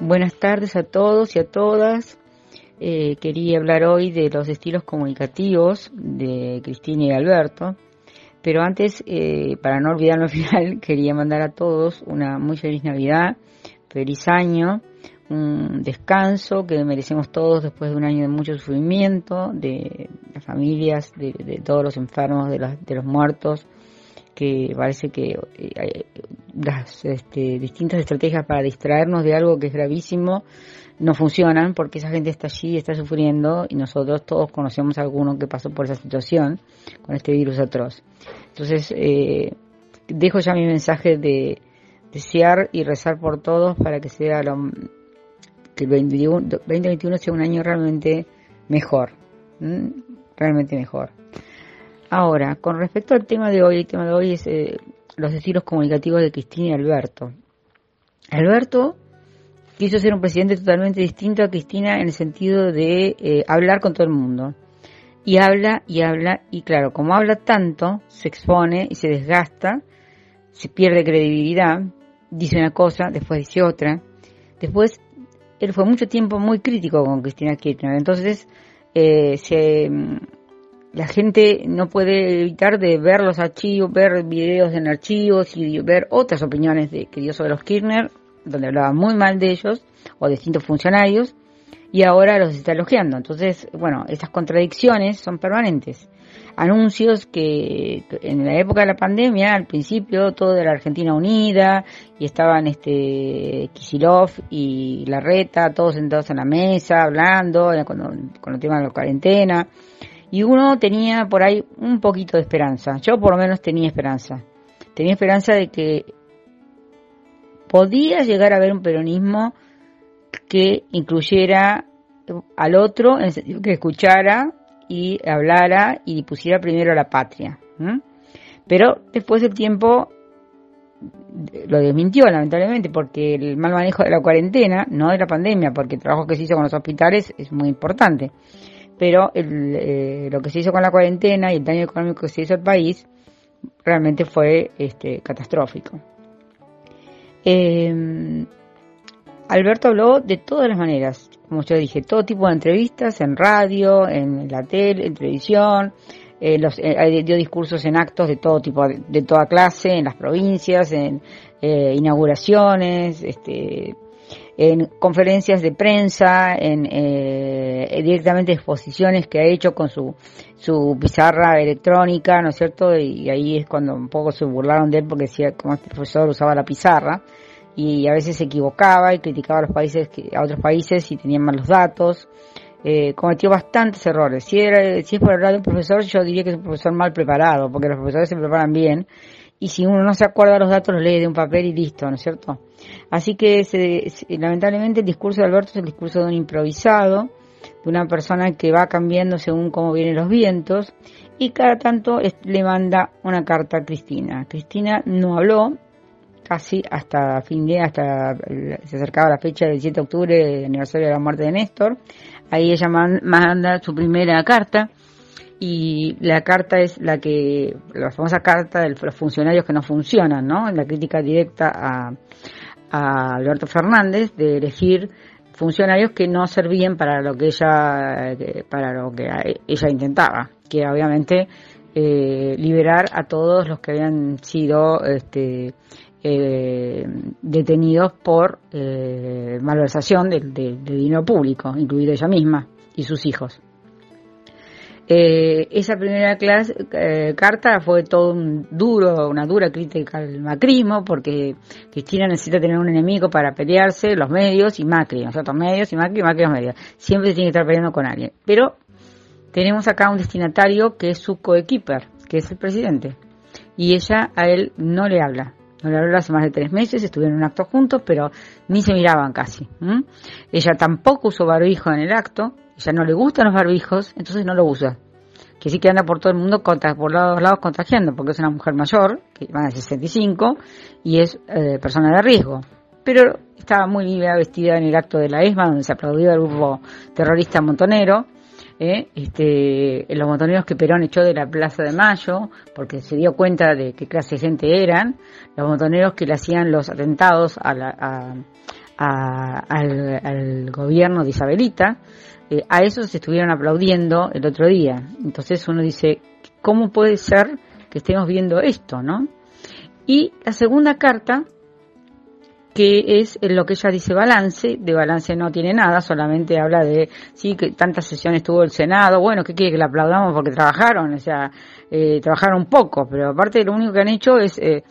Buenas tardes a todos y a todas. Eh, quería hablar hoy de los estilos comunicativos de Cristina y Alberto, pero antes, eh, para no olvidarme al final, quería mandar a todos una muy feliz Navidad, feliz año, un descanso que merecemos todos después de un año de mucho sufrimiento, de las familias, de, todos los enfermos, de los, de los muertos, que parece que eh, las este, distintas estrategias para distraernos de algo que es gravísimo no funcionan porque esa gente está allí, está sufriendo y nosotros todos conocemos a alguno que pasó por esa situación con este virus atroz. Entonces, eh, dejo ya mi mensaje de desear y rezar por todos para que sea lo, que el 2021 sea un año realmente mejor, realmente mejor. Ahora, con respecto al tema de hoy, el tema de hoy es eh, los estilos comunicativos de Cristina y Alberto. Alberto quiso ser un presidente totalmente distinto a Cristina en el sentido de eh, hablar con todo el mundo. Y habla y habla, y claro, como habla tanto, se expone y se desgasta, se pierde credibilidad, dice una cosa, después dice otra. Después, él fue mucho tiempo muy crítico con Cristina Kirchner, entonces eh, se la gente no puede evitar de ver los archivos, ver videos en archivos y ver otras opiniones de, que dio sobre los Kirchner, donde hablaba muy mal de ellos o de distintos funcionarios, y ahora los está elogiando. Entonces, bueno, esas contradicciones son permanentes. Anuncios que en la época de la pandemia, al principio, todo de la Argentina unida, y estaban este Kisilov y Larreta, todos sentados en la mesa, hablando, con, con el tema de la cuarentena y uno tenía por ahí un poquito de esperanza. Yo por lo menos tenía esperanza. Tenía esperanza de que podía llegar a haber un peronismo que incluyera al otro, que escuchara y hablara y pusiera primero a la patria. Pero después el tiempo lo desmintió lamentablemente porque el mal manejo de la cuarentena, no de la pandemia, porque el trabajo que se hizo con los hospitales es muy importante pero eh, lo que se hizo con la cuarentena y el daño económico que se hizo al país realmente fue este, catastrófico. Em, Alberto habló de todas las maneras, como yo dije, todo tipo de entrevistas en radio, en la tele, en televisión, eh, eh, dio discursos en actos de todo tipo, de, toda clase, en las provincias, en inauguraciones, este, en conferencias de prensa, en eh, directamente exposiciones que ha hecho con su, su pizarra electrónica, ¿no es cierto? Y ahí es cuando un poco se burlaron de él porque decía como este profesor usaba la pizarra y a veces se equivocaba y criticaba a los países, a otros países y tenían mal los datos. Eh, cometió bastantes errores. Si, era, si es por hablar de un profesor, yo diría que es un profesor mal preparado, porque los profesores se preparan bien y si uno no se acuerda los datos los lee de un papel y listo, ¿no es cierto? Así que lamentablemente el discurso de Alberto es el discurso de un improvisado, de una persona que va cambiando según cómo vienen los vientos y cada tanto le manda una carta a Cristina. Cristina no habló casi hasta fin de, hasta se acercaba la fecha del 7 de octubre, aniversario de la muerte de Néstor. Ahí ella manda su primera carta y la carta es la que, la famosa carta de los funcionarios que no funcionan, ¿no? La crítica directa a, Alberto Fernández de elegir funcionarios que no servían para lo que ella, para lo que ella intentaba, que obviamente eh, liberar a todos los que habían sido este, eh, detenidos por eh, malversación del de dinero público, incluido ella misma y sus hijos. Eh, esa primera clase, eh, carta fue todo un duro, una dura crítica al macrismo, porque Cristina necesita tener un enemigo para pelearse, los medios y Macri, nosotros medios y Macri, Macri medios. Siempre tiene que estar peleando con alguien. Pero tenemos acá un destinatario que es su coequiper, que es el presidente. Y ella a él no le habla. No le habló hace más de tres meses, estuvieron en un acto juntos, pero ni se miraban casi. Ella tampoco usó barbijo en el acto, ella no le gustan los barbijos, entonces no lo usa. Que sí que anda por todo el mundo, por los lados contagiando, porque es una mujer mayor, que va a 65, y es eh, persona de riesgo. Pero estaba muy bien vestida en el acto de la ESMA, donde se aplaudió al grupo terrorista montonero, ¿eh? este, los montoneros que Perón echó de la Plaza de Mayo, porque se dio cuenta de qué clase de gente eran, los montoneros que le hacían los atentados a, la, al, gobierno de Isabelita, eh, a eso se estuvieron aplaudiendo el otro día. Entonces uno dice, ¿cómo puede ser que estemos viendo esto, no? Y la segunda carta, que es lo que ella dice balance, de balance no tiene nada, solamente habla de, sí, que tantas sesiones tuvo el Senado, bueno, ¿qué quiere que le aplaudamos porque trabajaron? O sea, eh, trabajaron poco, pero aparte lo único que han hecho es eh,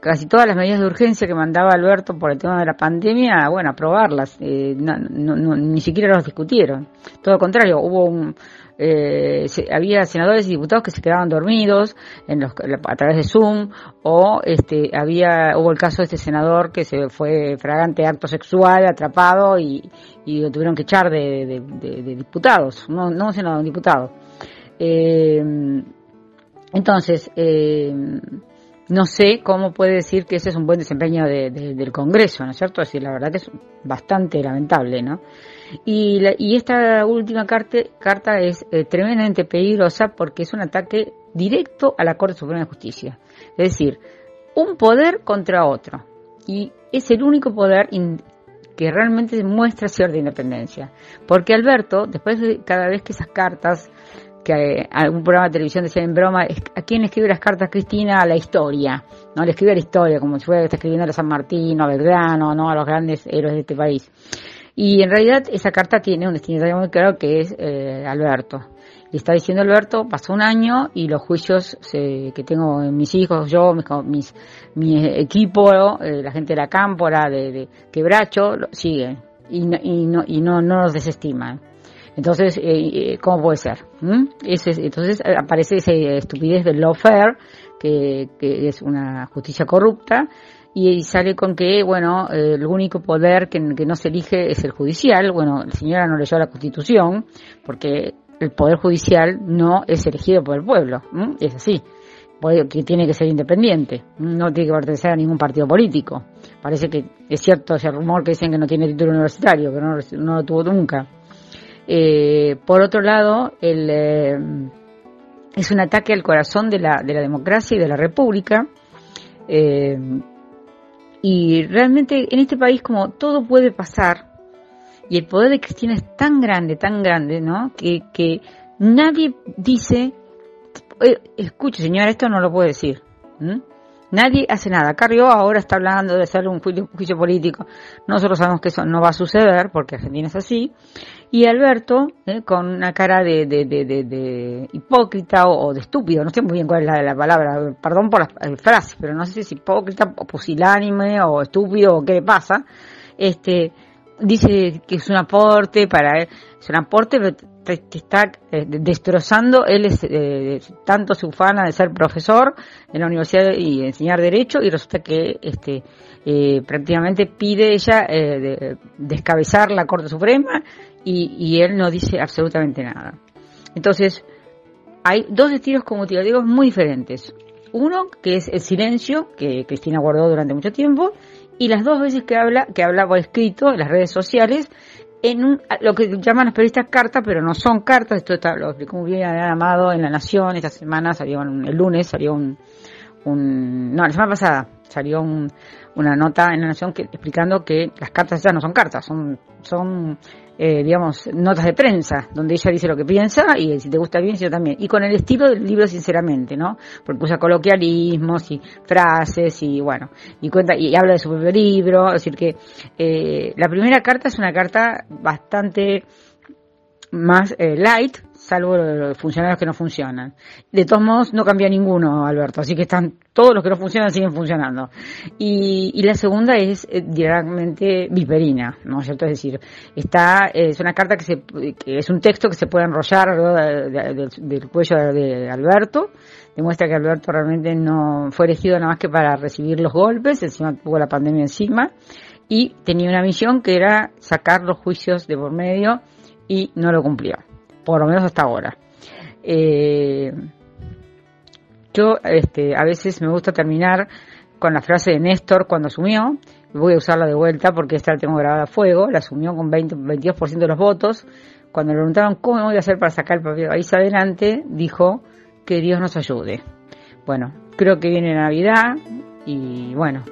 casi todas las medidas de urgencia que mandaba Alberto por el tema de la pandemia, bueno, aprobarlas, eh, ni siquiera los discutieron. Todo lo contrario, hubo un, eh, había senadores y diputados que se quedaban dormidos en los, a través de Zoom o este había hubo el caso de este senador que se fue fragante acto sexual atrapado y, lo tuvieron que echar de, diputados no no un senador un diputado eh, entonces eh, no sé cómo puede decir que ese es un buen desempeño del Congreso, ¿no es cierto? Así, la verdad es bastante lamentable, ¿no? Y, y esta última carta, carta es eh, tremendamente peligrosa porque es un ataque directo a la Corte Suprema de Justicia. Es decir, un poder contra otro. Y es el único poder que realmente muestra cierta independencia. Porque Alberto, después de cada vez que esas cartas que algún programa de televisión decía en broma, ¿a quién le escribe las cartas Cristina? A la historia, ¿no? Le escribe a la historia, como si fuera que está escribiendo a San Martín, a Belgrano, ¿no? A los grandes héroes de este país. Y en realidad esa carta tiene un destinatario muy claro que es eh, Alberto. Y está diciendo Alberto, pasó un año y los juicios que tengo en mis hijos, yo, mis, mi equipo, eh, la gente de la cámpora, de, de Quebracho, siguen. Y, y, no, y no, no los desestiman. Entonces, eh, eh, ¿cómo puede ser? ¿Mm? entonces eh, aparece esa estupidez del lawfare, que, que es una justicia corrupta, y sale con que, bueno, el único poder que, no se elige es el judicial. Bueno, la señora no leyó la Constitución, porque el poder judicial no es elegido por el pueblo, es así. Que tiene que ser independiente, no tiene que pertenecer a ningún partido político. Parece que es cierto ese rumor que dicen que no tiene título universitario, que no lo tuvo nunca. Eh, por otro lado, el, eh, es un ataque al corazón de la, de la democracia y de la república. Eh, y realmente en este país como todo puede pasar, y el poder de Cristina es tan grande, tan grande, ¿no? Que, que nadie dice, escuche señora, esto no lo puedo decir. Nadie hace nada. Carrió ahora está hablando de hacer un juicio, político. Nosotros sabemos que eso no va a suceder porque Argentina es así. Y Alberto, eh, con una cara de, de, de, de hipócrita o, de estúpido, no sé muy bien cuál es la, la palabra, perdón por la, frase, pero no sé si es hipócrita o pusilánime o estúpido o qué pasa, este, dice que es un aporte para él, es un aporte, pero te, está eh, destrozando, él es eh, tanto su fana de ser profesor en la universidad y enseñar derecho y resulta que este eh, prácticamente pide ella descabezar la Corte Suprema y, y, él no dice absolutamente nada. Entonces, hay dos estilos comunicativos muy diferentes. Uno que es el silencio, que Cristina guardó durante mucho tiempo, y las dos veces que habla, que hablaba escrito en las redes sociales, en lo que llaman los periodistas cartas, pero no son cartas, esto está, lo explicó muy bien Amado en La Nación, esta semana salió el lunes, salió un, un, no, la semana pasada salió un, una nota en La Nación que, explicando que las cartas ya no son cartas, son, son eh, digamos, notas de prensa, donde ella dice lo que piensa y si te gusta bien, yo también. Y con el estilo del libro, sinceramente, ¿no? Porque usa coloquialismos y frases y bueno, y cuenta, y habla de su propio libro, es decir que eh, la primera carta es una carta bastante más eh, light, salvo los funcionarios que no funcionan. De todos modos, no cambia ninguno, Alberto, así que están todos los que no funcionan siguen funcionando. Y, la segunda es eh, directamente viperina, ¿no es cierto? Decir, está, es una carta que, se, que es un texto que se puede enrollar del cuello de, Alberto, demuestra que Alberto realmente no fue elegido nada más que para recibir los golpes, encima tuvo la pandemia encima, y tenía una misión que era sacar los juicios de por medio y no lo cumplió por lo menos hasta ahora. Eh, yo este, a veces me gusta terminar con la frase de Néstor cuando asumió, voy a usarla de vuelta porque esta la tengo grabada a fuego, la asumió con 20, 22% de los votos, cuando le preguntaron cómo voy a hacer para sacar el país adelante, dijo que Dios nos ayude. Bueno, creo que viene Navidad y bueno,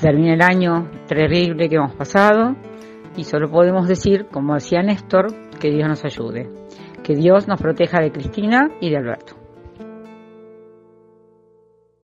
termina el año terrible que hemos pasado y solo podemos decir, como decía Néstor, que Dios nos ayude, que Dios nos proteja de Cristina y de Alberto.